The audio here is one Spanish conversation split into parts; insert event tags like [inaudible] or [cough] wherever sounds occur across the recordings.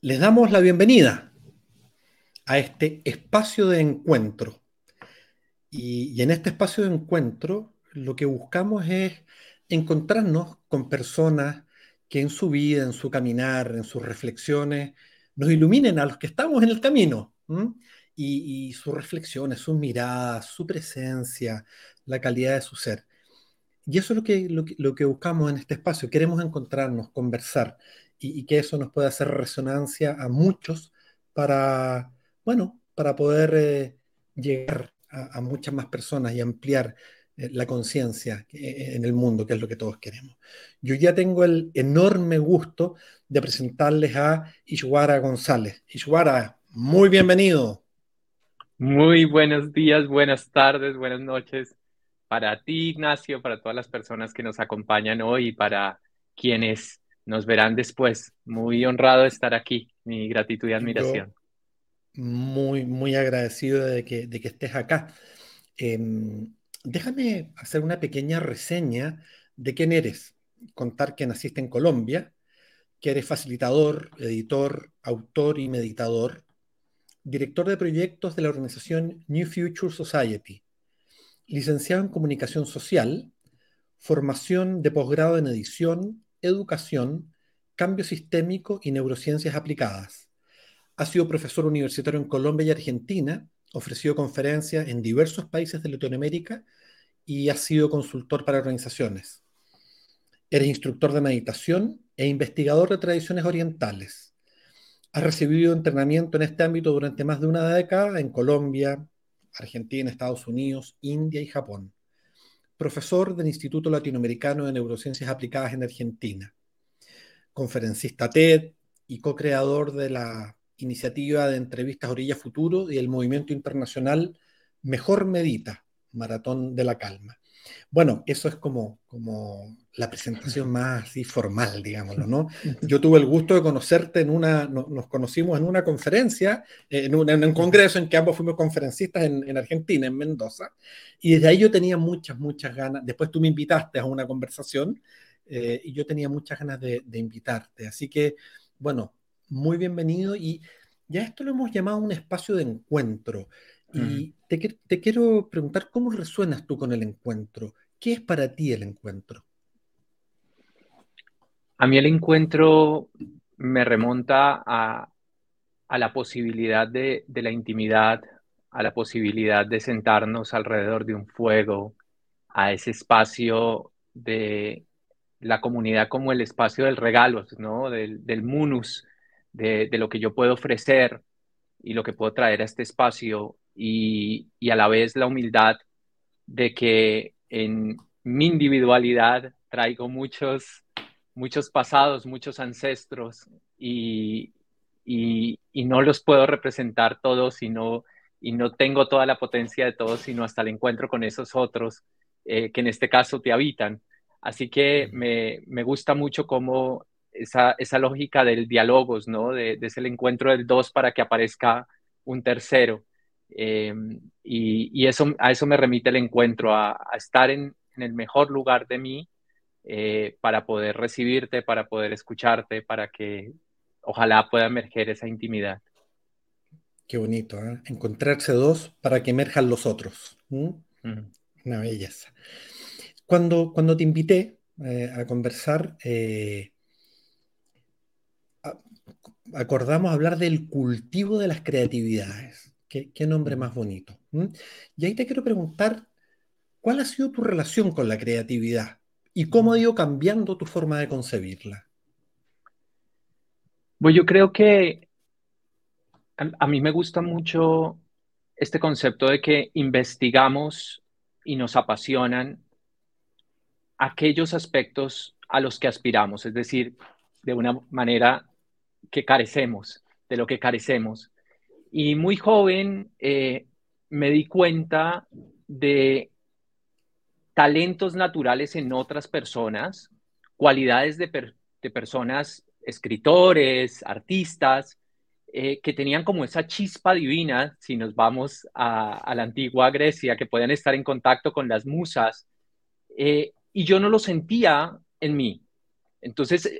Les damos la bienvenida a este espacio de encuentro. Y, en este espacio de encuentro lo que buscamos es encontrarnos con personas que en su vida, en su caminar, en sus reflexiones, nos iluminen a los que estamos en el camino. Y, sus reflexiones, sus miradas, su presencia, la calidad de su ser. Y eso es lo que, lo que buscamos en este espacio. Queremos encontrarnos, conversar y, que eso nos pueda hacer resonancia a muchos para, bueno, para poder eh, llegar a, muchas más personas y ampliar eh, la conciencia eh, en el mundo, que es lo que todos queremos. Yo ya tengo el enorme gusto de presentarles a Ishwara González. Ishwara, muy bienvenido. Muy buenos días, buenas tardes, buenas noches para ti, Ignacio, para todas las personas que nos acompañan hoy para quienes nos verán después. Muy honrado de estar aquí. Mi gratitud y admiración. muy, muy agradecido de que, de que estés acá. Em, déjame hacer una pequeña reseña de quién eres. Contar que naciste en Colombia, que eres facilitador, editor, autor y meditador, director de proyectos de la organización New Future Society, licenciado en comunicación social, formación de posgrado en edición, educación, cambio sistémico y neurociencias aplicadas. Ha sido profesor universitario en Colombia y Argentina, ofreció conferencias en diversos países de Latinoamérica y ha sido consultor para organizaciones. Eres instructor de meditación e investigador de tradiciones orientales. Has recibido entrenamiento en este ámbito durante más de una década en Colombia, Argentina, Estados Unidos, India y Japón profesor del Instituto Latinoamericano de Neurociencias Aplicadas en Argentina, conferencista TED y co-creador de la iniciativa de entrevistas Orilla Futuro y el movimiento internacional Mejor Medita, Maratón de la Calma. Bueno, eso es como, como la presentación más así formal, digámoslo, ¿no? Yo tuve el gusto de conocerte en una, nos conocimos en una conferencia, en, un congreso en que ambos fuimos conferencistas en, Argentina, en Mendoza, y desde ahí yo tenía muchas, muchas ganas, después tú me invitaste a una conversación eh, y yo tenía muchas ganas de, invitarte, así que, bueno, muy bienvenido y ya esto lo hemos llamado un espacio de encuentro. Y te, te, quiero preguntar, ¿cómo resuenas tú con el encuentro? ¿Qué es para ti el encuentro? A mí el encuentro me remonta a, la posibilidad de, la intimidad, a la posibilidad de sentarnos alrededor de un fuego, a ese espacio de la comunidad como el espacio del regalo, ¿no? del, munus, de, de, lo que yo puedo ofrecer y lo que puedo traer a este espacio y, a la vez la humildad de que en mi individualidad traigo muchos, muchos pasados, muchos ancestros y, no los puedo representar todos y no, y no tengo toda la potencia de todos, sino hasta el encuentro con esos otros eh, que en este caso te habitan. Así que me, gusta mucho cómo esa, esa, lógica del diálogos, ¿no? De, de ese encuentro del dos para que aparezca un tercero. Eh, y, eso, a eso me remite el encuentro, a, estar en, el mejor lugar de mí eh, para poder recibirte, para poder escucharte, para que ojalá pueda emerger esa intimidad. Qué bonito, ¿eh? encontrarse dos para que emerjan los otros. Una belleza. Cuando, cuando te invité a conversar, acordamos hablar del cultivo de las creatividades. Qué, nombre más bonito. Y ahí te quiero preguntar, ¿cuál ha sido tu relación con la creatividad y cómo ha ido cambiando tu forma de concebirla? Pues yo creo que a, mí me gusta mucho este concepto de que investigamos y nos apasionan aquellos aspectos a los que aspiramos, es decir, de una manera que carecemos, de lo que carecemos. Y muy joven eh, me di cuenta de talentos naturales en otras personas, cualidades de, personas, escritores, artistas, eh, que tenían como esa chispa divina, si nos vamos a, la antigua Grecia, que podían estar en contacto con las musas, eh, y yo no lo sentía en mí. Entonces,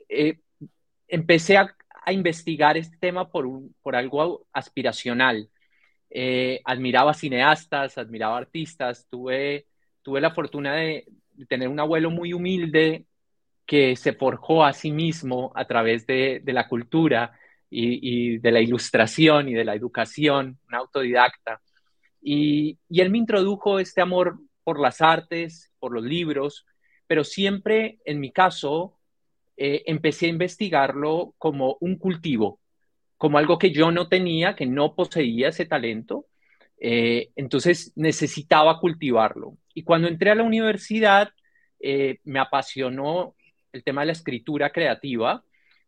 empecé a a investigar este tema por, por algo aspiracional. Eh, admiraba cineastas, admiraba artistas, tuve, tuve la fortuna de, tener un abuelo muy humilde que se forjó a sí mismo a través de, de la cultura y, y, de la ilustración y de la educación, un autodidacta. Y, y él me introdujo este amor por las artes, por los libros, pero siempre, en mi caso, eh, empecé a investigarlo como un cultivo, como algo que yo no tenía, que no poseía ese talento. Eh, entonces necesitaba cultivarlo. Y cuando entré a la universidad, eh, me apasionó el tema de la escritura creativa.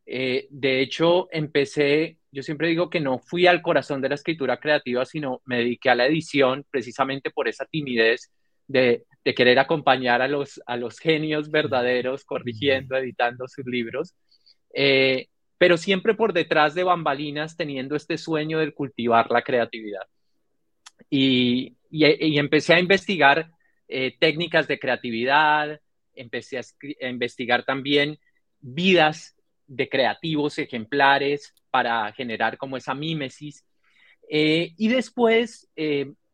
de hecho, empecé, yo siempre digo que no fui al corazón de la escritura creativa, sino me dediqué a la edición precisamente por esa timidez de, querer acompañar a los, a los genios verdaderos corrigiendo, editando sus libros, eh, pero siempre por detrás de bambalinas teniendo este sueño de cultivar la creatividad. Y, y, empecé a investigar eh, técnicas de creatividad, empecé a, investigar también vidas de creativos ejemplares para generar como esa mímesis. Eh, y después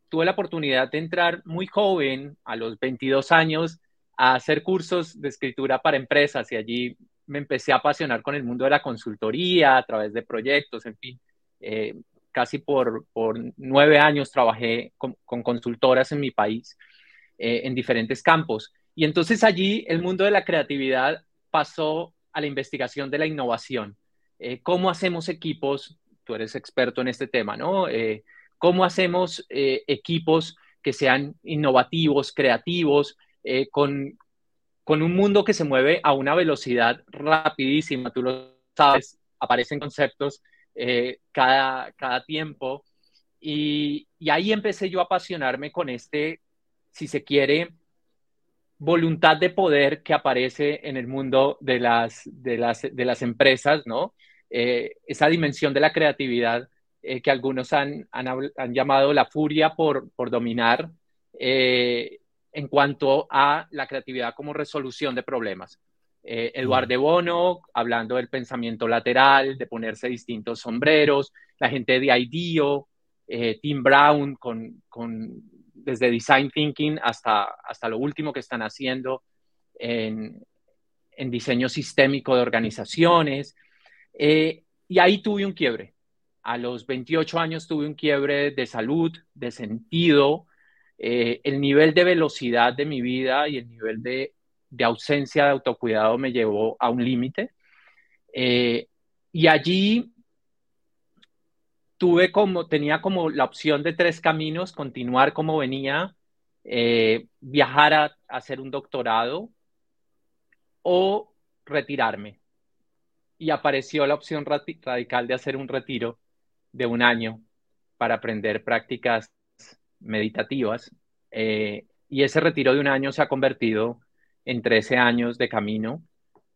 tuve la oportunidad de entrar muy joven, a los 22 años, a hacer cursos de escritura para empresas y allí me empecé a apasionar con el mundo de la consultoría a través de proyectos, en fin. Eh, casi por, por, nueve años trabajé con, consultoras en mi país eh, en diferentes campos. Y entonces allí el mundo de la creatividad pasó a la investigación de la innovación. Eh, ¿Cómo hacemos equipos? Tú eres experto en este tema, ¿no? Cómo hacemos eh, equipos que sean innovativos, creativos, eh, con, con un mundo que se mueve a una velocidad rapidísima, tú lo sabes, aparecen conceptos eh, cada, cada tiempo. Y, y, ahí empecé yo a apasionarme con este, si se quiere, voluntad de poder que aparece en el mundo de las, de las, de las empresas, ¿no? esa dimensión de la creatividad eh, que algunos han, han, llamado la furia por, por dominar eh, en cuanto a la creatividad como resolución de problemas. Eh, Eduardo de Bono, hablando del pensamiento lateral, de ponerse distintos sombreros, la gente de IDEO, Tim Brown, con, con, desde Design Thinking hasta, hasta lo último que están haciendo en, en diseño sistémico de organizaciones. y ahí tuve un quiebre a los 28 años tuve un quiebre de salud, de sentido. Eh, el nivel de velocidad de mi vida y el nivel de, ausencia de autocuidado me llevó a un límite. Eh, y allí tuve como, tenía como la opción de tres caminos, continuar como venía, eh, viajar a, hacer un doctorado o retirarme. Y apareció la opción radical de hacer un retiro de un año para aprender prácticas meditativas. Eh, y ese retiro de un año se ha convertido en 13 años de camino,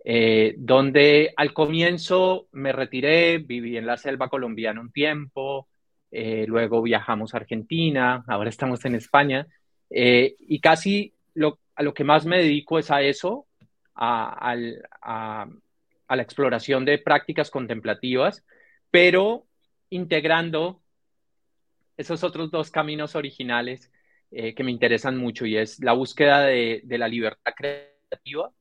eh, donde al comienzo me retiré, viví en la selva colombiana un tiempo, eh, luego viajamos a Argentina, ahora estamos en España, y casi lo, a lo que más me dedico es a eso, a, a, a la exploración de prácticas contemplativas, pero integrando esos otros dos caminos originales eh, que me interesan mucho y es la búsqueda de, la libertad creativa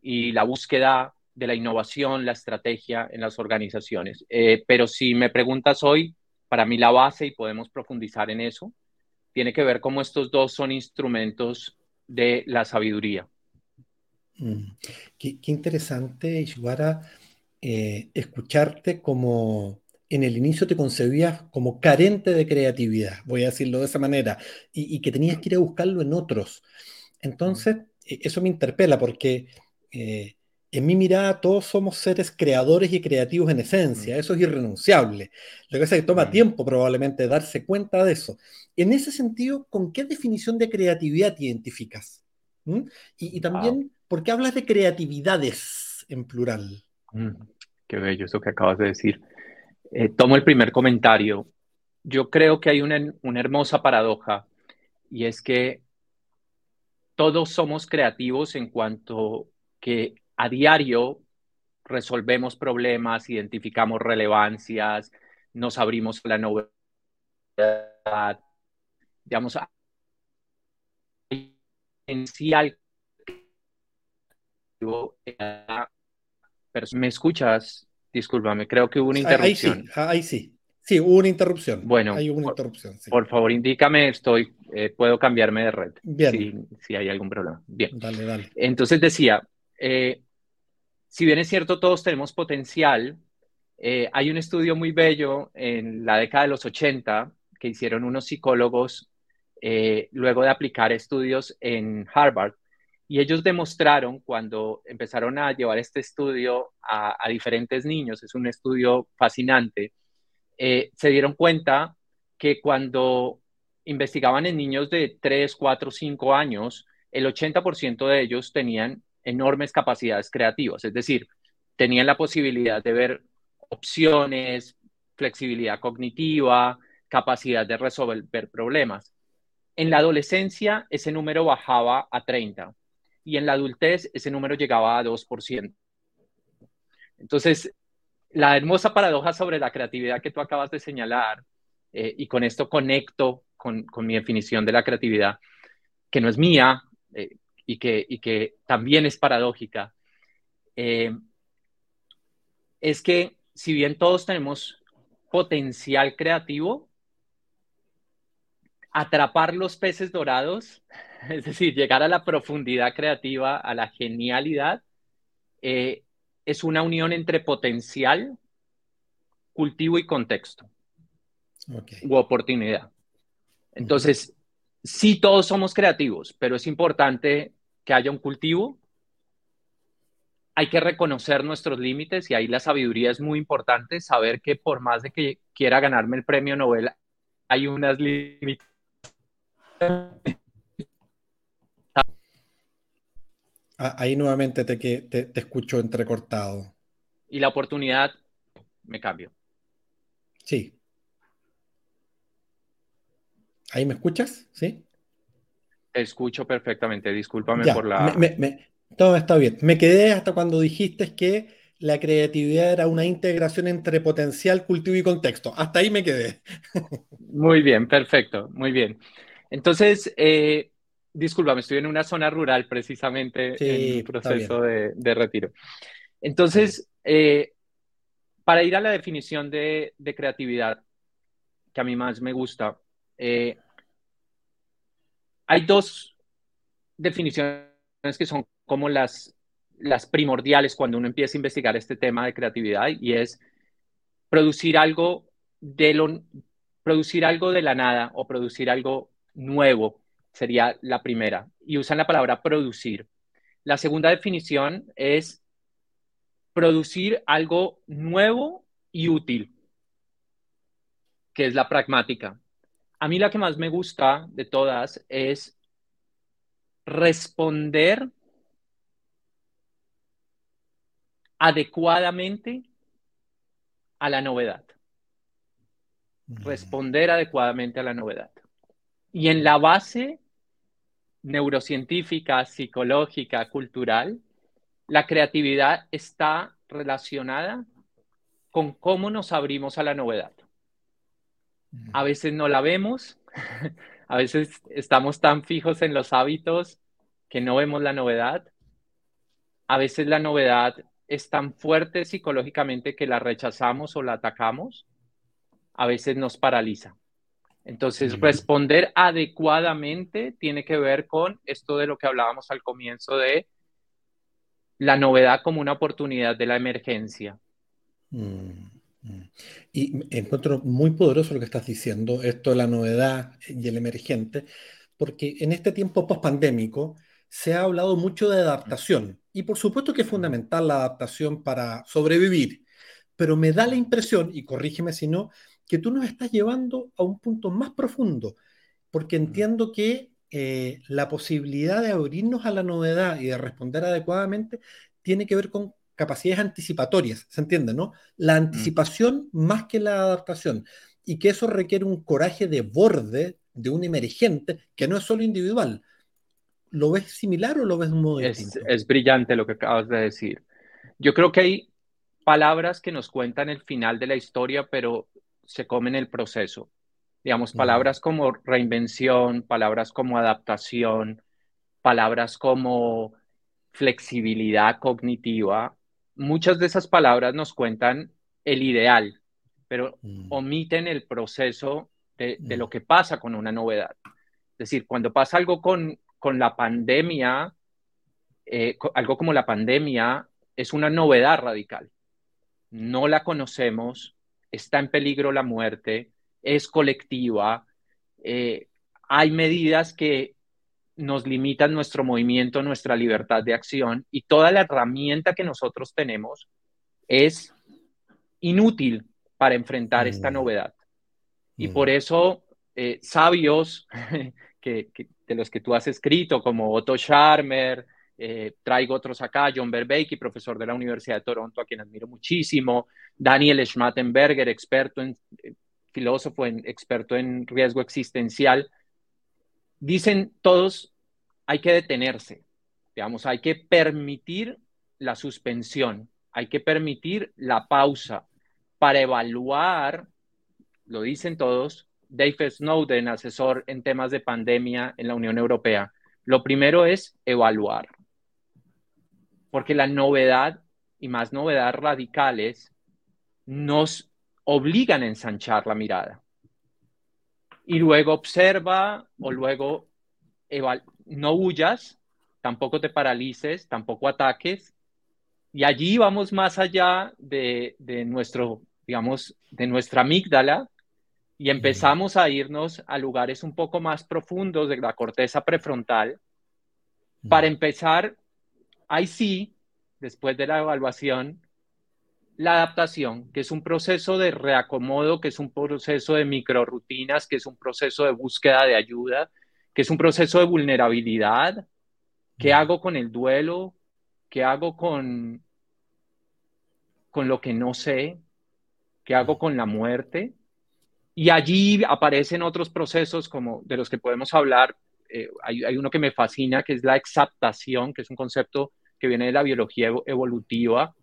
y la búsqueda de la innovación, la estrategia en las organizaciones. Eh, pero si me preguntas hoy, para mí la base, y podemos profundizar en eso, tiene que ver cómo estos dos son instrumentos de la sabiduría. Mm. Qué, interesante, Ishwara, eh, escucharte como en el inicio te concebías como carente de creatividad, voy a decirlo de esa manera, y, que tenías que ir a buscarlo en otros. Entonces, e, eso me interpela porque eh, en mi mirada todos somos seres creadores y creativos en esencia, eso es irrenunciable. Lo que pasa es que toma tiempo probablemente darse cuenta de eso. En ese sentido, ¿con qué definición de creatividad te identificas? ¿Mm? Y, también, ¿por qué hablas de creatividades en plural? Mm, qué bello eso que acabas de decir. Eh, tomo el primer comentario. Yo creo que hay una, hermosa paradoja y es que todos somos creativos en cuanto que a diario resolvemos problemas, identificamos relevancias, nos abrimos la novedad, digamos, potencial. ¿Me escuchas? Discúlpame, creo que hubo una interrupción. Ahí sí, ahí sí. Sí, hubo una interrupción. Bueno, hay una por, interrupción. Sí. Por favor, indícame, estoy, eh, puedo cambiarme de red. Bien. Si, si, hay algún problema. Bien. Dale, dale. Entonces decía, eh, si bien es cierto, todos tenemos potencial, eh, hay un estudio muy bello en la década de los 80 que hicieron unos psicólogos luego de aplicar estudios en Harvard. Y ellos demostraron cuando empezaron a llevar este estudio a, a diferentes niños, es un estudio fascinante, eh, se dieron cuenta que cuando investigaban en niños de 3, 4, 5 años, el 80% de ellos tenían enormes capacidades creativas, es decir, tenían la posibilidad de ver opciones, flexibilidad cognitiva, capacidad de resolver problemas. En la adolescencia ese número bajaba a 30 y en la adultez ese número llegaba a 2%. Entonces, la hermosa paradoja sobre la creatividad que tú acabas de señalar, eh, y con esto conecto con, con, mi definición de la creatividad, que no es mía eh, y, que, y, que, también es paradójica, eh, es que si bien todos tenemos potencial creativo, atrapar los peces dorados, [laughs] es decir, llegar a la profundidad creativa, a la genialidad, eh, es una unión entre potencial, cultivo y contexto. Okay. U oportunidad. Entonces, sí todos somos creativos, pero es importante que haya un cultivo. Hay que reconocer nuestros límites y ahí la sabiduría es muy importante, saber que por más de que quiera ganarme el premio Nobel, hay unas límites. Ah, ahí nuevamente te, te, te escucho entrecortado. Y la oportunidad, me cambio. Sí. ¿Ahí me escuchas? ¿Sí? Te escucho perfectamente. Discúlpame ya, por la. Me, me, todo está bien. Me quedé hasta cuando dijiste que la creatividad era una integración entre potencial, cultivo y contexto. Hasta ahí me quedé. Muy bien, perfecto. Muy bien. Entonces, eh, discúlpame, estoy en una zona rural precisamente sí, en un proceso de, de, retiro. Entonces, eh, para ir a la definición de, de, creatividad, que a mí más me gusta, eh, hay dos definiciones que son como las, las primordiales cuando uno empieza a investigar este tema de creatividad y es producir algo de lo, producir algo de la nada o producir algo nuevo sería la primera, y usan la palabra producir. La segunda definición es producir algo nuevo y útil, que es la pragmática. A mí la que más me gusta de todas es responder adecuadamente a la novedad. Responder adecuadamente a la novedad. Y en la base neurocientífica, psicológica, cultural, la creatividad está relacionada con cómo nos abrimos a la novedad. A veces no la vemos, [laughs] a veces estamos tan fijos en los hábitos que no vemos la novedad. A veces la novedad es tan fuerte psicológicamente que la rechazamos o la atacamos. A veces nos paraliza. Entonces, responder adecuadamente tiene que ver con esto de lo que hablábamos al comienzo de la novedad como una oportunidad de la emergencia. Mm, mm. Y encuentro muy poderoso lo que estás diciendo, esto de la novedad y el emergente, porque en este tiempo post-pandémico se ha hablado mucho de adaptación. Y por supuesto que es fundamental la adaptación para sobrevivir, pero me da la impresión, y corrígeme si no, que tú nos estás llevando a un punto más profundo, porque entiendo que eh, la posibilidad de abrirnos a la novedad y de responder adecuadamente tiene que ver con capacidades anticipatorias, ¿se entiende, no? La anticipación más que la adaptación, y que eso requiere un coraje de borde de un emergente que no es solo individual. ¿Lo ves similar o lo ves es, distinto? Es brillante lo que acabas de decir. Yo creo que hay palabras que nos cuentan el final de la historia, pero se comen el proceso. Digamos, palabras como reinvención, palabras como adaptación, palabras como flexibilidad cognitiva. Muchas de esas palabras nos cuentan el ideal, pero mm. omiten el proceso de, mm. lo que pasa con una novedad. Es decir, cuando pasa algo con, con la pandemia, eh, algo como la pandemia, es una novedad radical. No la conocemos, está en peligro la muerte, es colectiva, eh, hay medidas que nos limitan nuestro movimiento, nuestra libertad de acción y toda la herramienta que nosotros tenemos es inútil para enfrentar esta mm. novedad. Y mm. por eso eh, sabios [laughs] que, de los que tú has escrito, como Otto Scharmer, eh, traigo otros acá, John Verbeek, profesor de la Universidad de Toronto, a quien admiro muchísimo, Daniel Schmattenberger, experto en, eh, filósofo, experto en riesgo existencial, dicen todos, hay que detenerse, digamos, hay que permitir la suspensión, hay que permitir la pausa para evaluar, lo dicen todos, Dave Snowden, asesor en temas de pandemia en la Unión Europea, lo primero es evaluar porque la novedad y más novedades radicales nos obligan a ensanchar la mirada. Y luego observa o luego no huyas, tampoco te paralices, tampoco ataques. Y allí vamos más allá de, de nuestro, digamos, de nuestra amígdala y empezamos a irnos a lugares un poco más profundos de la corteza prefrontal para empezar ahí sí, después de la evaluación, la adaptación, que es un proceso de reacomodo, que es un proceso de microrutinas, que es un proceso de búsqueda de ayuda, que es un proceso de vulnerabilidad. ¿Qué hago con el duelo? ¿Qué hago con, con lo que no sé? ¿Qué hago con la muerte? Y allí aparecen otros procesos como de los que podemos hablar. Eh, hay, hay, uno que me fascina, que es la exaptación, que es un concepto que viene de la biología evolutiva,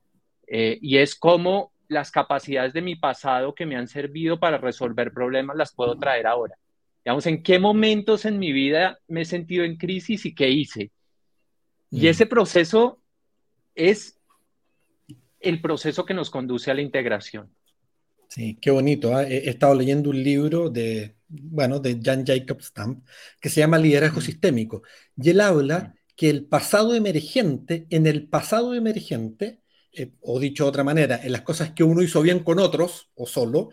eh, y es cómo las capacidades de mi pasado que me han servido para resolver problemas las puedo traer ahora. Digamos, en qué momentos en mi vida me he sentido en crisis y qué hice. Y mm. ese proceso es el proceso que nos conduce a la integración. Sí, qué bonito. ¿ah? He estado leyendo un libro de, bueno, de Jan Jacob Stamp que se llama Liderazgo mm. Sistémico. Y él habla mm que el pasado emergente, en el pasado emergente, eh, o dicho de otra manera, en las cosas que uno hizo bien con otros o solo,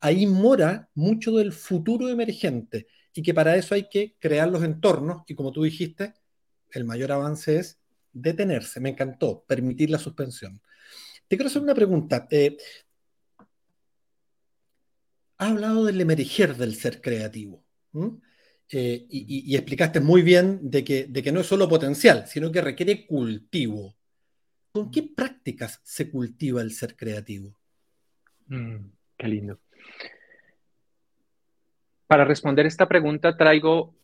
ahí mora mucho del futuro emergente y que para eso hay que crear los entornos y como tú dijiste, el mayor avance es detenerse. Me encantó, permitir la suspensión. Te quiero hacer una pregunta. Eh, has hablado del emerger del ser creativo. Eh, y, explicaste muy bien de que, de que no es solo potencial, sino que requiere cultivo. ¿Con qué prácticas se cultiva el ser creativo? Mm, qué lindo. Para responder esta pregunta traigo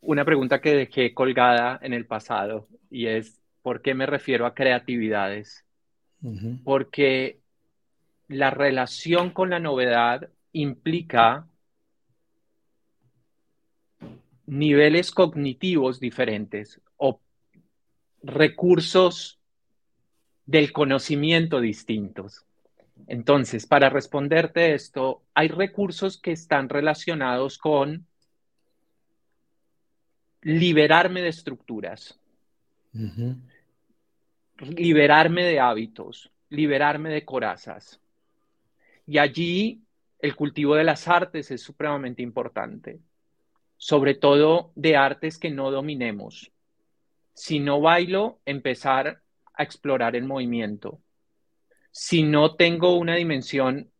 una pregunta que dejé colgada en el pasado y es, ¿por qué me refiero a creatividades? Porque la relación con la novedad implica niveles cognitivos diferentes o recursos del conocimiento distintos. Entonces, para responderte esto, hay recursos que están relacionados con liberarme de estructuras, liberarme de hábitos, liberarme de corazas. Y allí el cultivo de las artes es supremamente importante sobre todo de artes que no dominemos. Si no bailo, empezar a explorar el movimiento. Si no tengo una dimensión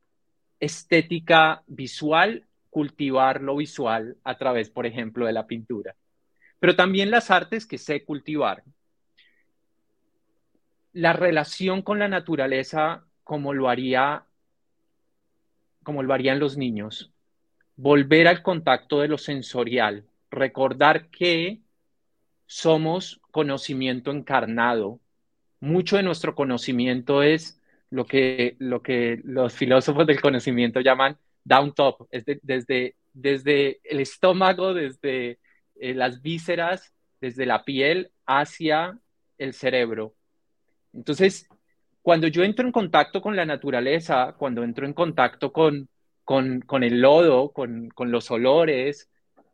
estética visual, cultivar lo visual a través, por ejemplo, de la pintura. Pero también las artes que sé cultivar. La relación con la naturaleza como lo haría como lo harían los niños volver al contacto de lo sensorial, recordar que somos conocimiento encarnado. Mucho de nuestro conocimiento es lo que, lo que los filósofos del conocimiento llaman down top, es desde, desde el estómago, desde eh, las vísceras, desde la piel hacia el cerebro. Entonces, cuando yo entro en contacto con la naturaleza, cuando entro en contacto con, con, el lodo, con, los olores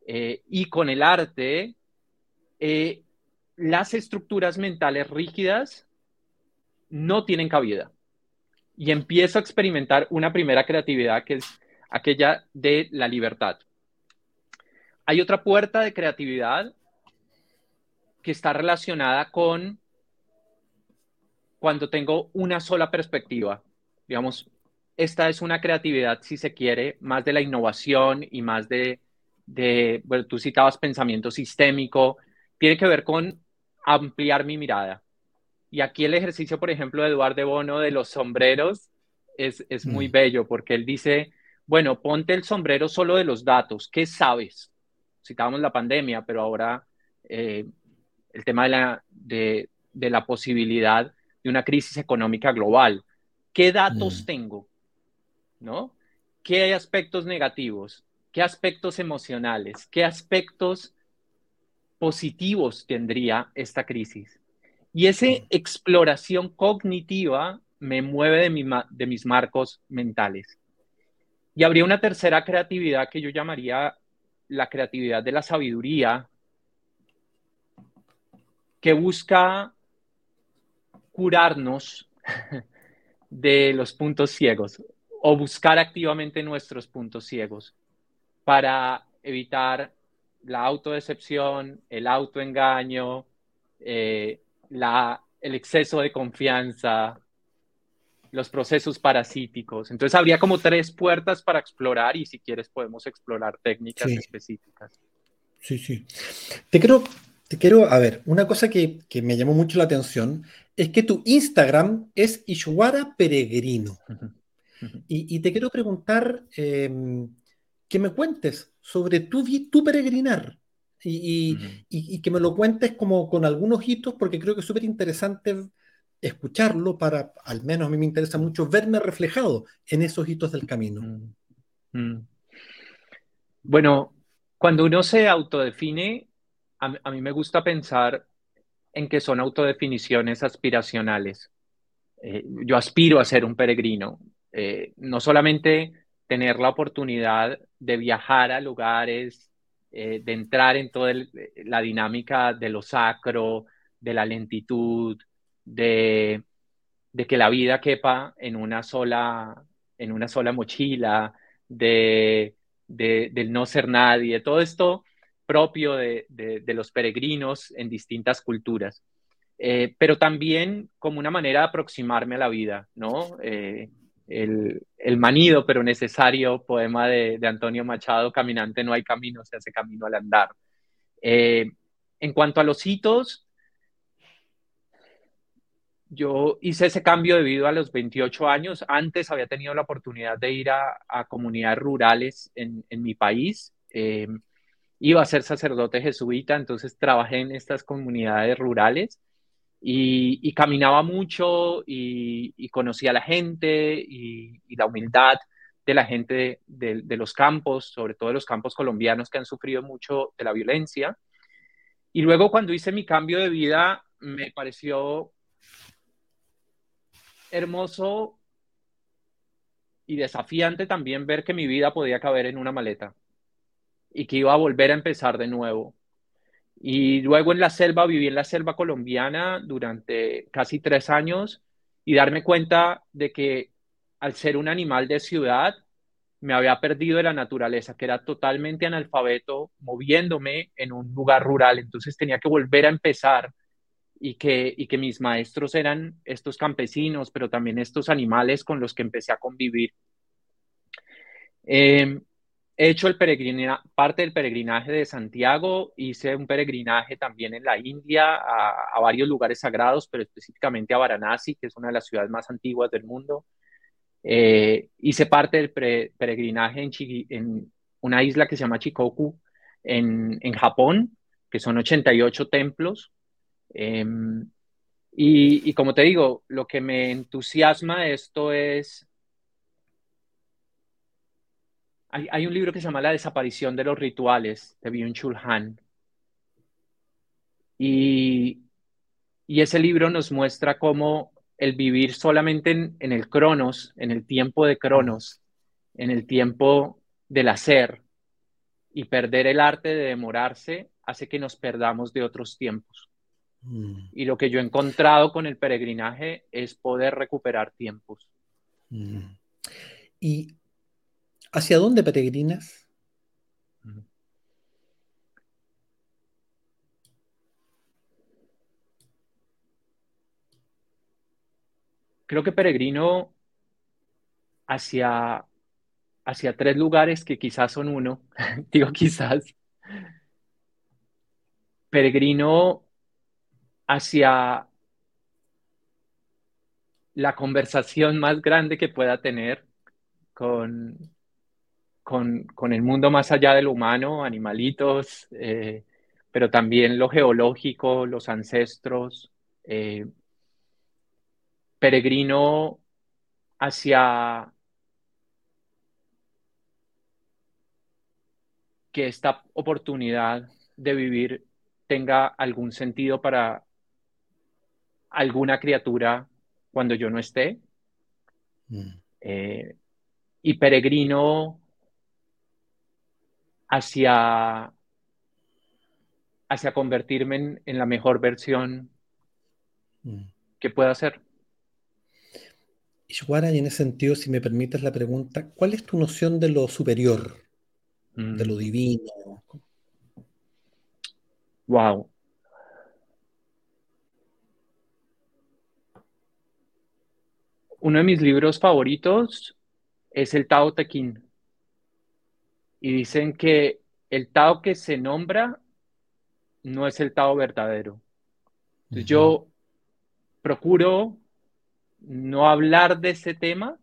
eh, y con el arte, eh, las estructuras mentales rígidas no tienen cabida. Y empiezo a experimentar una primera creatividad que es aquella de la libertad. Hay otra puerta de creatividad que está relacionada con cuando tengo una sola perspectiva. Digamos, esta es una creatividad, si se quiere, más de la innovación y más de, de bueno, tú citabas pensamiento sistémico, tiene que ver con ampliar mi mirada. Y aquí el ejercicio, por ejemplo, de Eduardo Bono de los sombreros es, es muy mm. bello porque él dice, bueno, ponte el sombrero solo de los datos, ¿qué sabes? Citábamos la pandemia, pero ahora eh, el tema de la, de, de, la posibilidad de una crisis económica global. ¿Qué datos mm. tengo? ¿No? ¿Qué hay aspectos negativos? ¿Qué aspectos emocionales? ¿Qué aspectos positivos tendría esta crisis? Y esa exploración cognitiva me mueve de, de mis marcos mentales. Y habría una tercera creatividad que yo llamaría la creatividad de la sabiduría, que busca curarnos [laughs] de los puntos ciegos o buscar activamente nuestros puntos ciegos para evitar la autodecepción, el autoengaño, eh, la, el exceso de confianza, los procesos parasíticos. Entonces habría como tres puertas para explorar y si quieres podemos explorar técnicas específicas. Sí, sí. Te quiero, te quiero, a ver, una cosa que, me llamó mucho la atención es que tu Instagram es Ishwara Peregrino. Y, te quiero preguntar em, que me cuentes sobre tu, tu peregrinar y, y, que me lo cuentes como con algunos hitos porque creo que es súper interesante escucharlo para, al menos a mí me interesa mucho, verme reflejado en esos hitos del camino. Mm, mm. Bueno, cuando uno se autodefine, a, mí me gusta pensar en que son autodefiniciones aspiracionales. Eh, yo aspiro a ser un peregrino, eh, no solamente tener la oportunidad de viajar a lugares, eh, de entrar en toda la dinámica de lo sacro, de la lentitud, de, que la vida quepa en una sola, en una sola mochila, de, del no ser nadie, todo esto propio de, los peregrinos en distintas culturas. Eh, pero también como una manera de aproximarme a la vida, ¿no? Eh, el, manido pero necesario poema de, Antonio Machado, Caminante no hay camino, se hace camino al andar. Eh, en cuanto a los hitos, yo hice ese cambio debido a los 28 años. Antes había tenido la oportunidad de ir a, comunidades rurales en, mi país. Eh, iba a ser sacerdote jesuita, entonces trabajé en estas comunidades rurales y, caminaba mucho y, conocía a la gente y, la humildad de la gente de, de, los campos, sobre todo de los campos colombianos que han sufrido mucho de la violencia. Y luego cuando hice mi cambio de vida, me pareció hermoso y desafiante también ver que mi vida podía caber en una maleta y que iba a volver a empezar de nuevo. Y luego en la selva, viví en la selva colombiana durante casi tres años y darme cuenta de que al ser un animal de ciudad, me había perdido de la naturaleza, que era totalmente analfabeto, moviéndome en un lugar rural. Entonces tenía que volver a empezar y que, y que mis maestros eran estos campesinos, pero también estos animales con los que empecé a convivir. Em, he hecho el parte del peregrinaje de Santiago, hice un peregrinaje también en la India a, varios lugares sagrados, pero específicamente a Varanasi, que es una de las ciudades más antiguas del mundo. Eh, hice parte del peregrinaje en, en, una isla que se llama Chikoku, en, Japón, que son 88 templos Em, Y, como te digo, lo que me entusiasma esto es... Hay, un libro que se llama La desaparición de los rituales de Byung-Chul Han. Y, y ese libro nos muestra cómo el vivir solamente en, en, el cronos, en el tiempo de cronos, en el tiempo del hacer y perder el arte de demorarse hace que nos perdamos de otros tiempos. Mm. Y lo que yo he encontrado con el peregrinaje es poder recuperar tiempos. Mm. ¿Y hacia dónde peregrinas? Creo que peregrino hacia, hacia tres lugares que quizás son uno, [laughs] digo quizás. Peregrino hacia la conversación más grande que pueda tener con, con, el mundo más allá de lo humano, animalitos, eh, pero también lo geológico, los ancestros. Eh, peregrino hacia que esta oportunidad de vivir tenga algún sentido para alguna criatura cuando yo no esté. Mm. Eh, y peregrino hacia, hacia convertirme en, la mejor versión mm. que pueda ser. Ishwara, y en ese sentido, si me permites la pregunta, ¿cuál es tu noción de lo superior, de lo mm. divino? Wow. Uno de mis libros favoritos es el Tao Te Ching. Y dicen que el Tao que se nombra no es el Tao verdadero. Entonces yo procuro no hablar de ese tema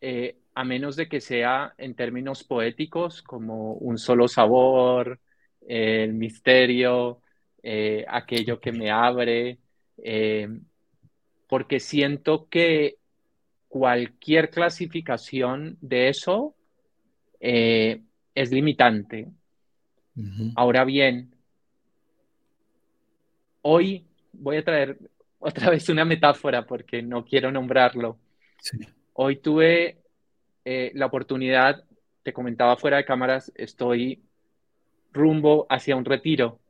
eh, a menos de que sea en términos poéticos como un solo sabor, el misterio, eh, aquello que me abre. Eh, porque siento que cualquier clasificación de eso eh, es limitante. Ahora bien, hoy voy a traer [laughs] otra vez una metáfora porque no quiero nombrarlo. Hoy tuve eh, la oportunidad, te comentaba fuera de cámaras, estoy rumbo hacia un retiro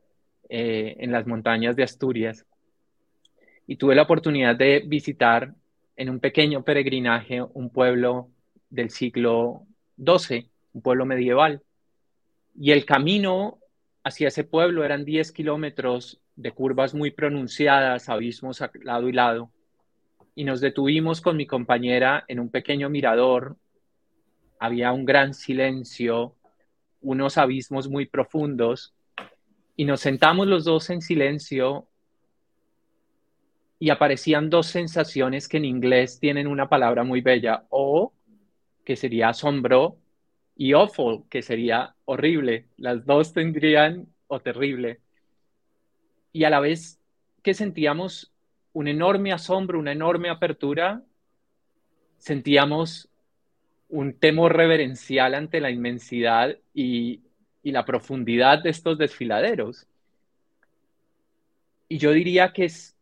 eh, en las montañas de Asturias y tuve la oportunidad de visitar en un pequeño peregrinaje un pueblo del siglo XII, un pueblo medieval. Y el camino hacia ese pueblo eran 10 kilómetros de curvas muy pronunciadas, abismos a lado y lado. Y nos detuvimos con mi compañera en un pequeño mirador. Había un gran silencio, unos abismos muy profundos. Y nos sentamos los dos en silencio y aparecían dos sensaciones que en inglés tienen una palabra muy bella, o que sería asombro, y awful, que sería horrible. Las dos tendrían o terrible. Y a la vez que sentíamos un enorme asombro, una enorme apertura, sentíamos un temor reverencial ante la inmensidad y, y la profundidad de estos desfiladeros. Y yo diría que es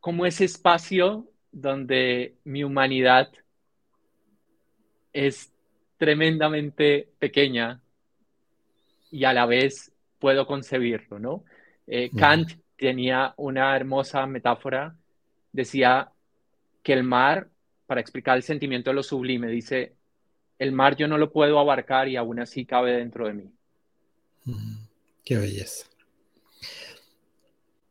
como ese espacio donde mi humanidad es tremendamente pequeña y a la vez puedo concebirlo, ¿no? Eh, Kant tenía una hermosa metáfora, decía que el mar, para explicar el sentimiento de lo sublime, dice, el mar yo no lo puedo abarcar y aún así cabe dentro de mí. Qué belleza.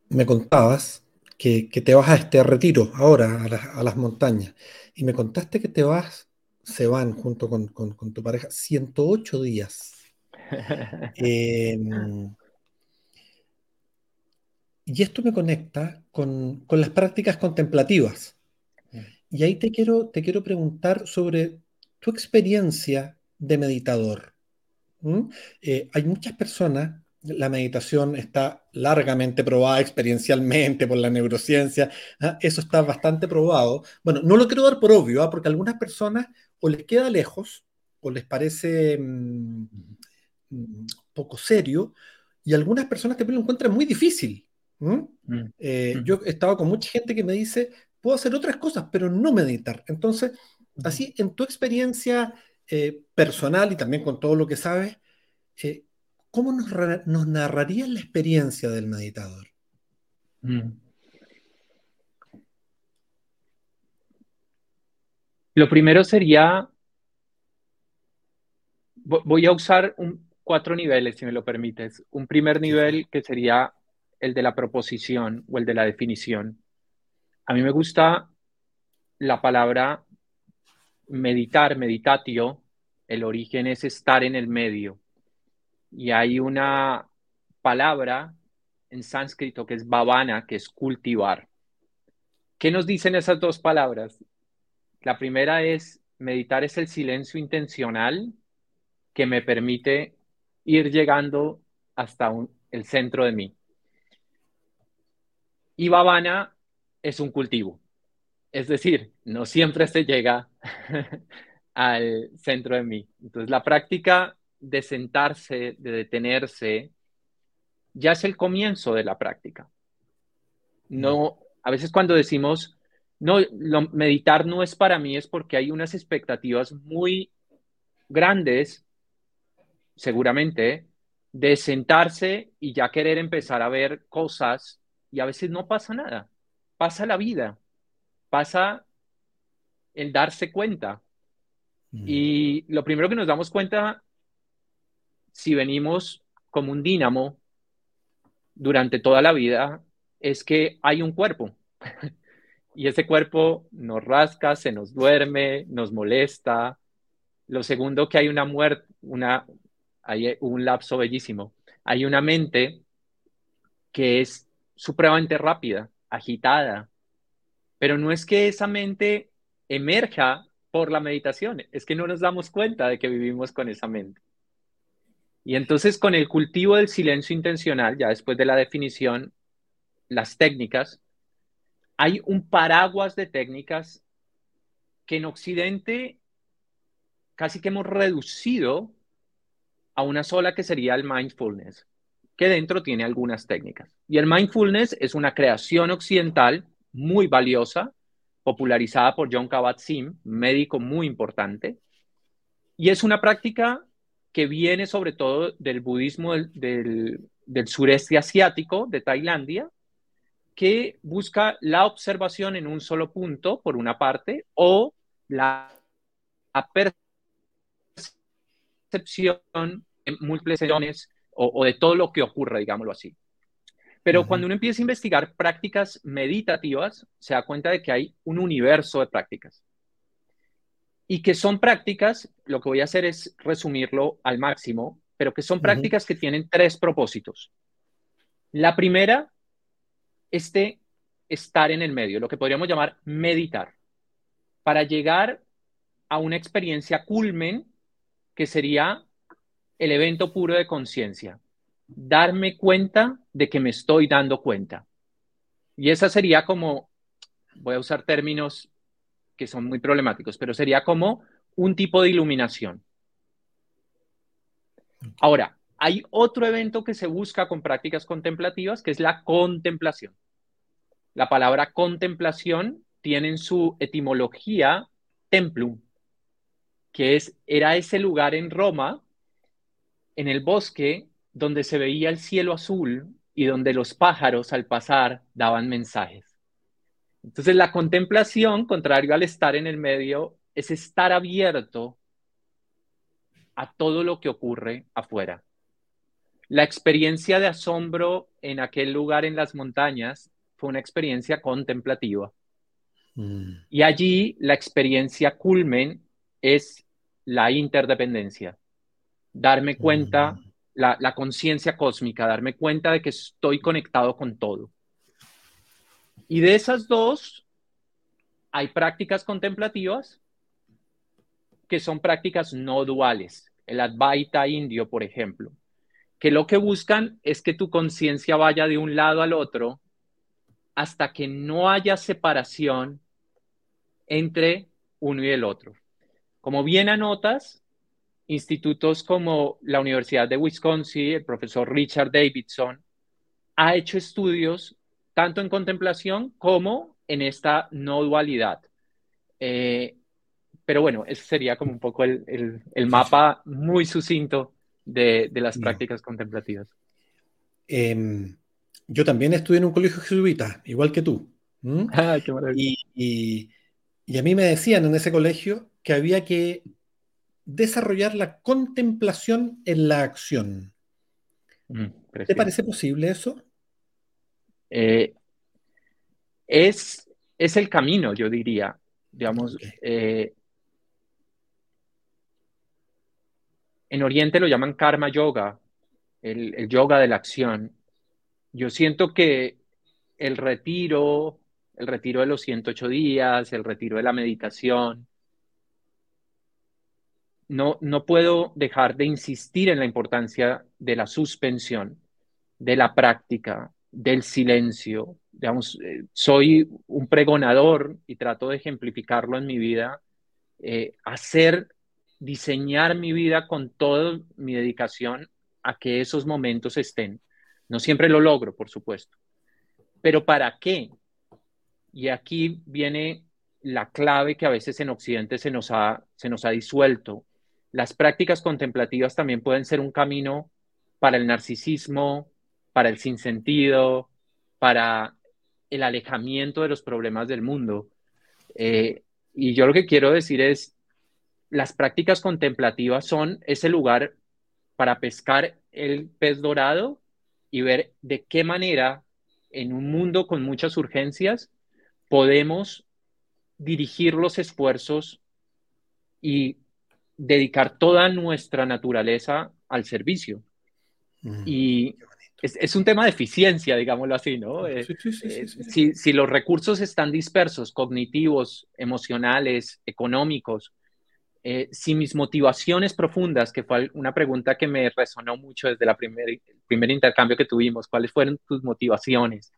Me contabas que, te vas a este retiro ahora, a, las montañas, y me contaste que te vas, se van junto con, tu pareja, 108 días. Em, y esto me conecta con, las prácticas contemplativas. Y ahí te quiero, te quiero preguntar sobre tu experiencia de meditador. Eh, hay muchas personas la meditación está largamente probada experiencialmente por la neurociencia. ¿ah? Eso está bastante probado. Bueno, no lo quiero dar por obvio, ¿ah? porque algunas personas o les queda lejos o les parece mm, mm, poco serio y algunas personas también lo encuentran muy difícil. Mm. Eh, yo he estado con mucha gente que me dice, puedo hacer otras cosas, pero no meditar. Entonces, así, en tu experiencia eh, personal y también con todo lo que sabes, eh, ¿cómo nos, nos, narrarías la experiencia del meditador? Lo primero sería, voy a usar cuatro niveles, si me lo permites. Un primer nivel que sería el de la proposición o el de la definición. A mí me gusta la palabra meditar, meditatio, el origen es estar en el medio. Y hay una palabra en sánscrito que es bhavana, que es cultivar. ¿Qué nos dicen esas dos palabras? La primera es, meditar es el silencio intencional que me permite ir llegando hasta el centro de mí. Y bhavana es un cultivo. Es decir, no siempre se llega [laughs] al centro de mí. Entonces, la práctica de sentarse, de detenerse, ya es el comienzo de la práctica. No, a veces cuando decimos, no, meditar no es para mí, es porque hay unas expectativas muy grandes, seguramente, de sentarse y ya querer empezar a ver cosas y a veces no pasa nada, pasa la vida, pasa el darse cuenta. Mm. Y lo primero que nos damos cuenta, si venimos como un dínamo durante toda la vida, es que hay un cuerpo. [laughs] y ese cuerpo nos rasca, se nos duerme, nos molesta. Lo segundo, que hay una muerte, una, hay un lapso bellísimo. Hay una mente que es supremamente rápida, agitada, pero no es que esa mente emerja por la meditación, es que no nos damos cuenta de que vivimos con esa mente. Y entonces con el cultivo del silencio intencional, ya después de la definición, las técnicas, hay un paraguas de técnicas que en Occidente casi que hemos reducido a una sola que sería el mindfulness, que dentro tiene algunas técnicas. Y el mindfulness es una creación occidental muy valiosa, popularizada por John Kabat-Zinn, médico muy importante, y es una práctica que viene sobre todo del budismo del, sureste asiático, de Tailandia, que busca la observación en un solo punto, por una parte, o la, percepción en múltiples sesiones o, o, de todo lo que ocurre, digámoslo así. Pero cuando uno empieza a investigar prácticas meditativas, se da cuenta de que hay un universo de prácticas. Y que son prácticas, lo que voy a hacer es resumirlo al máximo, pero que son prácticas que tienen tres propósitos. La primera, este estar en el medio, lo que podríamos llamar meditar, para llegar a una experiencia culmen que sería el evento puro de conciencia, darme cuenta de que me estoy dando cuenta. Y esa sería como, voy a usar términos que son muy problemáticos, pero sería como un tipo de iluminación. Ahora, hay otro evento que se busca con prácticas contemplativas, que es la contemplación. La palabra contemplación tiene en su etimología templum, que es, era ese lugar en Roma, en el bosque, donde se veía el cielo azul y donde los pájaros al pasar daban mensajes. Entonces la contemplación, contrario al estar en el medio, es estar abierto a todo lo que ocurre afuera. La experiencia de asombro en aquel lugar en las montañas fue una experiencia contemplativa. Mm. Y allí la experiencia culmen es la interdependencia. Darme cuenta mm la, conciencia cósmica, darme cuenta de que estoy conectado con todo. Y de esas dos, hay prácticas contemplativas que son prácticas no duales. El Advaita indio, por ejemplo, que lo que buscan es que tu conciencia vaya de un lado al otro hasta que no haya separación entre uno y el otro. Como bien anotas, institutos como la Universidad de Wisconsin, el profesor Richard Davidson, ha hecho estudios tanto en contemplación como en esta no dualidad. Eh, pero bueno, ese sería como un poco el, mapa muy sucinto de, las prácticas contemplativas. Em, yo también estudié en un colegio jesuita, igual que tú. [laughs] Ah, qué maravilla. y, y a mí me decían en ese colegio que había que desarrollar la contemplación en la acción. Mm, ¿Te parece posible eso? Eh, es, es, el camino, yo diría. Digamos, eh, en Oriente lo llaman karma yoga, el, yoga de la acción. Yo siento que el retiro, el retiro de los 108 días, el retiro de la meditación, no, no puedo dejar de insistir en la importancia de la suspensión, de la práctica, del silencio. Digamos, eh, soy un pregonador y trato de ejemplificarlo en mi vida, eh, hacer, diseñar mi vida con toda mi dedicación a que esos momentos estén. No siempre lo logro, por supuesto. Pero ¿para qué? Y aquí viene la clave que a veces en Occidente se nos ha, se nos ha disuelto las prácticas contemplativas también pueden ser un camino para el narcisismo, para el sinsentido, para el alejamiento de los problemas del mundo. Eh, y yo lo que quiero decir es, las prácticas contemplativas son ese lugar para pescar el pez dorado y ver de qué manera en un mundo con muchas urgencias podemos dirigir los esfuerzos y dedicar toda nuestra naturaleza al servicio. Mm, y es, un tema de eficiencia, digámoslo así, ¿no? Eh, eh, si, los recursos están dispersos, cognitivos, emocionales, económicos, eh, si mis motivaciones profundas, que fue una pregunta que me resonó mucho desde la el primer intercambio que tuvimos, ¿cuáles fueron tus motivaciones?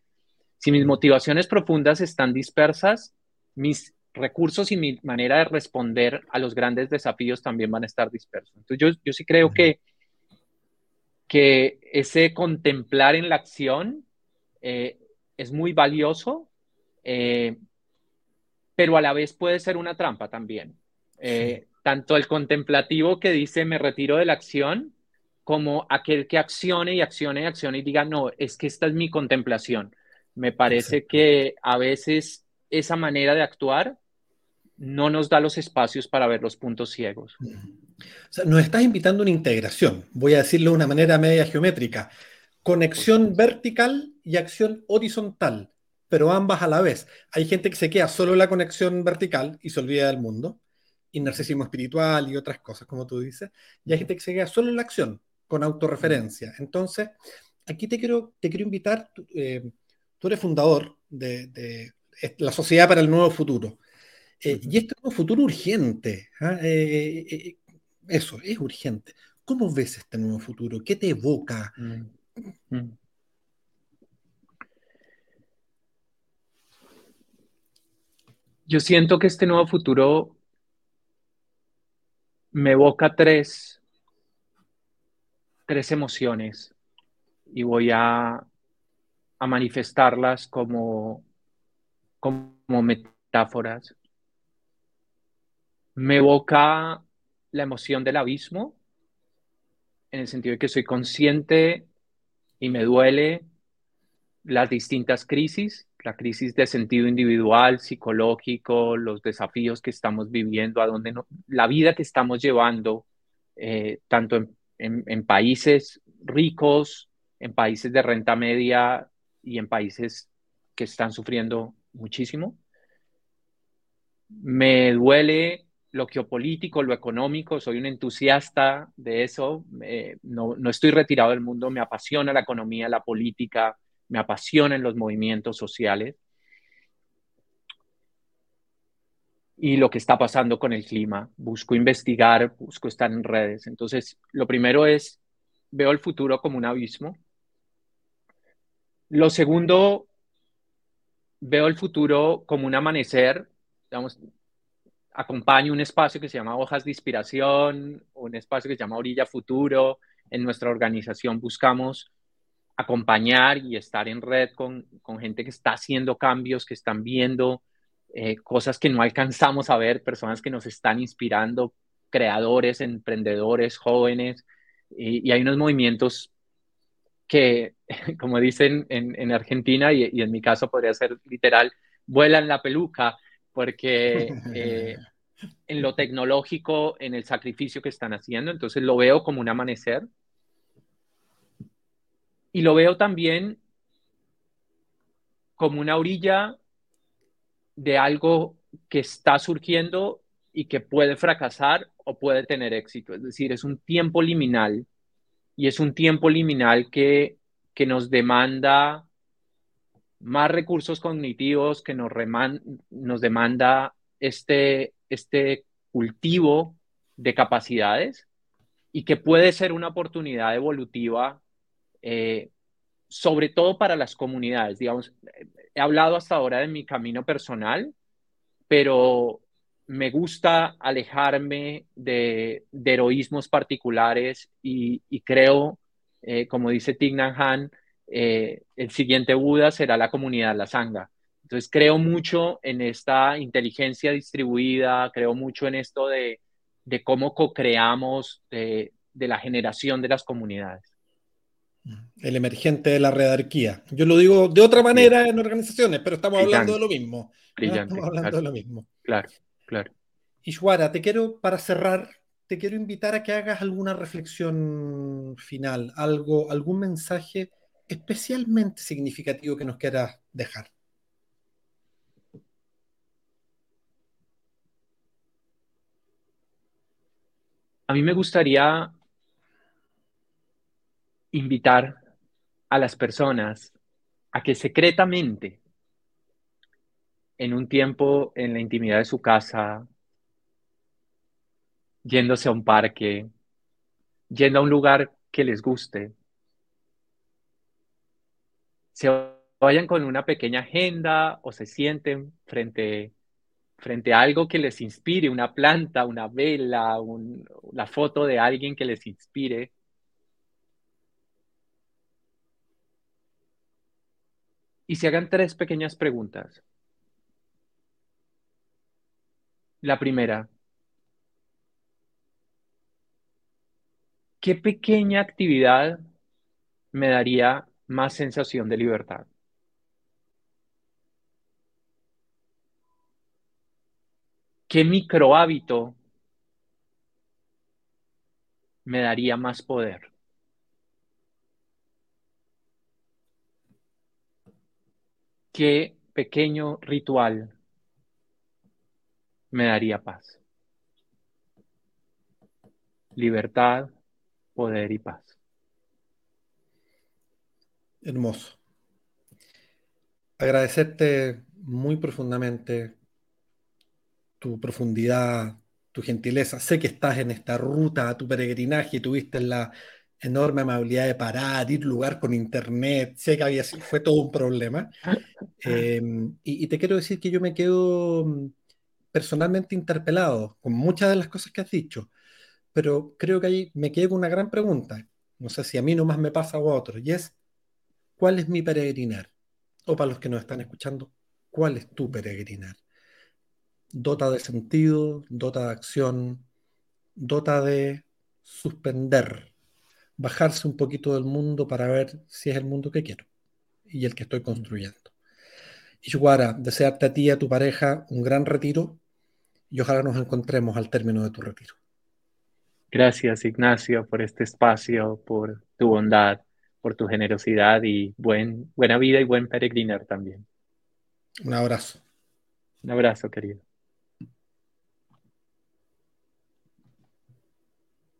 Si mis motivaciones profundas están dispersas, mis recursos y mi manera de responder a los grandes desafíos también van a estar dispersos. Entonces yo, sí creo que, que ese contemplar en la acción eh, es muy valioso, eh, pero a la vez puede ser una trampa también. Eh, tanto el contemplativo que dice me retiro de la acción, como aquel que accione y accione y accione y diga, no, es que esta es mi contemplación. Me parece que a veces esa manera de actuar no nos da los espacios para ver los puntos ciegos. O sea, nos estás invitando a una integración, voy a decirlo de una manera media geométrica, conexión vertical y acción horizontal, pero ambas a la vez. Hay gente que se queda solo en la conexión vertical y se olvida del mundo, y narcisismo espiritual y otras cosas, como tú dices, y hay gente que se queda solo en la acción, con autorreferencia. Entonces, aquí te quiero, te quiero invitar, eh, tú eres fundador de la Sociedad para el Nuevo Futuro. Eh, y esto es un futuro urgente. ¿ah? Eh, eh, eso, es urgente. ¿Cómo ves este nuevo futuro? ¿Qué te evoca? Mm, mm. Yo siento que este nuevo futuro me evoca tres, tres emociones y voy a, a manifestarlas como, como metáforas. Me evoca la emoción del abismo, en el sentido de que soy consciente y me duele las distintas crisis, la crisis de sentido individual, psicológico, los desafíos que estamos viviendo, a donde la vida que estamos llevando, eh, tanto en países ricos, en países de renta media y en países que están sufriendo muchísimo. Me duele lo geopolítico, lo económico, soy un entusiasta de eso, no, no, estoy retirado del mundo, me apasiona la economía, la política, me apasionan los movimientos sociales. Y lo que está pasando con el clima, busco investigar, busco estar en redes. Entonces, lo primero es veo el futuro como un abismo. Lo segundo, veo el futuro como un amanecer, digamos, acompaño un espacio que se llama Hojas de Inspiración, un espacio que se llama Orilla Futuro. En nuestra organización buscamos acompañar y estar en red con, con gente que está haciendo cambios, que están viendo eh, cosas que no alcanzamos a ver, personas que nos están inspirando, creadores, emprendedores, jóvenes, y, hay unos movimientos que, [laughs] como dicen en, Argentina, y, en mi caso podría ser literal, vuelan la peluca, porque eh, [laughs] en lo tecnológico, en el sacrificio que están haciendo, entonces lo veo como un amanecer. Y lo veo también como una orilla de algo que está surgiendo y que puede fracasar o puede tener éxito. Es decir, es un tiempo liminal y es un tiempo liminal que, que nos demanda más recursos cognitivos, que nos, nos demanda este, este cultivo de capacidades y que puede ser una oportunidad evolutiva, eh, sobre todo para las comunidades. Digamos, he hablado hasta ahora de mi camino personal, pero me gusta alejarme de, heroísmos particulares y, creo, eh, como dice Tignan Han, eh, el siguiente Buda será la comunidad, la Sangha. Entonces creo mucho en esta inteligencia distribuida, creo mucho en esto de, cómo co-creamos de, de la generación de las comunidades. El emergente de la redarquía. Yo lo digo de otra manera en organizaciones, pero estamos hablando de lo mismo. Estamos hablando de lo mismo. Claro, claro. Ishwara, te quiero, para cerrar, te quiero invitar a que hagas alguna reflexión final, algo, algún mensaje especialmente significativo que nos quieras dejar. A mí me gustaría invitar a las personas a que secretamente, en un tiempo en la intimidad de su casa, yéndose a un parque, yendo a un lugar que les guste, se vayan con una pequeña agenda o se sienten frente, frente a algo que les inspire, una planta, una vela, la foto de alguien que les inspire y se hagan tres pequeñas preguntas. La primera, ¿qué pequeña actividad me daría más sensación de libertad? ¿Qué micro hábito me daría más poder? Qué pequeño ritual me daría paz. Libertad, poder y paz. Hermoso. Agradecerte muy profundamente tu profundidad, tu gentileza. Sé que estás en esta ruta, tu peregrinaje, tuviste la enorme amabilidad de parar, ir lugar con internet, sé que había, fue todo un problema. Em, y, te quiero decir que yo me quedo mm, personalmente interpelado con muchas de las cosas que has dicho, pero creo que ahí me quedo con una gran pregunta, no sé si a mí nomás me pasa o a otros, y es, ¿cuál es mi peregrinar? O para los que nos están escuchando, ¿cuál es tu peregrinar? Dota de sentido, dota de acción, dota de suspender bajarse un poquito del mundo para ver si es el mundo que quiero y el que estoy construyendo. Ishwara, desearte a ti y a tu pareja un gran retiro y ojalá nos encontremos al término de tu retiro. Gracias, Ignacio, por este espacio, por tu bondad, por tu generosidad y buen, buena vida y buen peregrinar también. Un abrazo. Un abrazo, querido.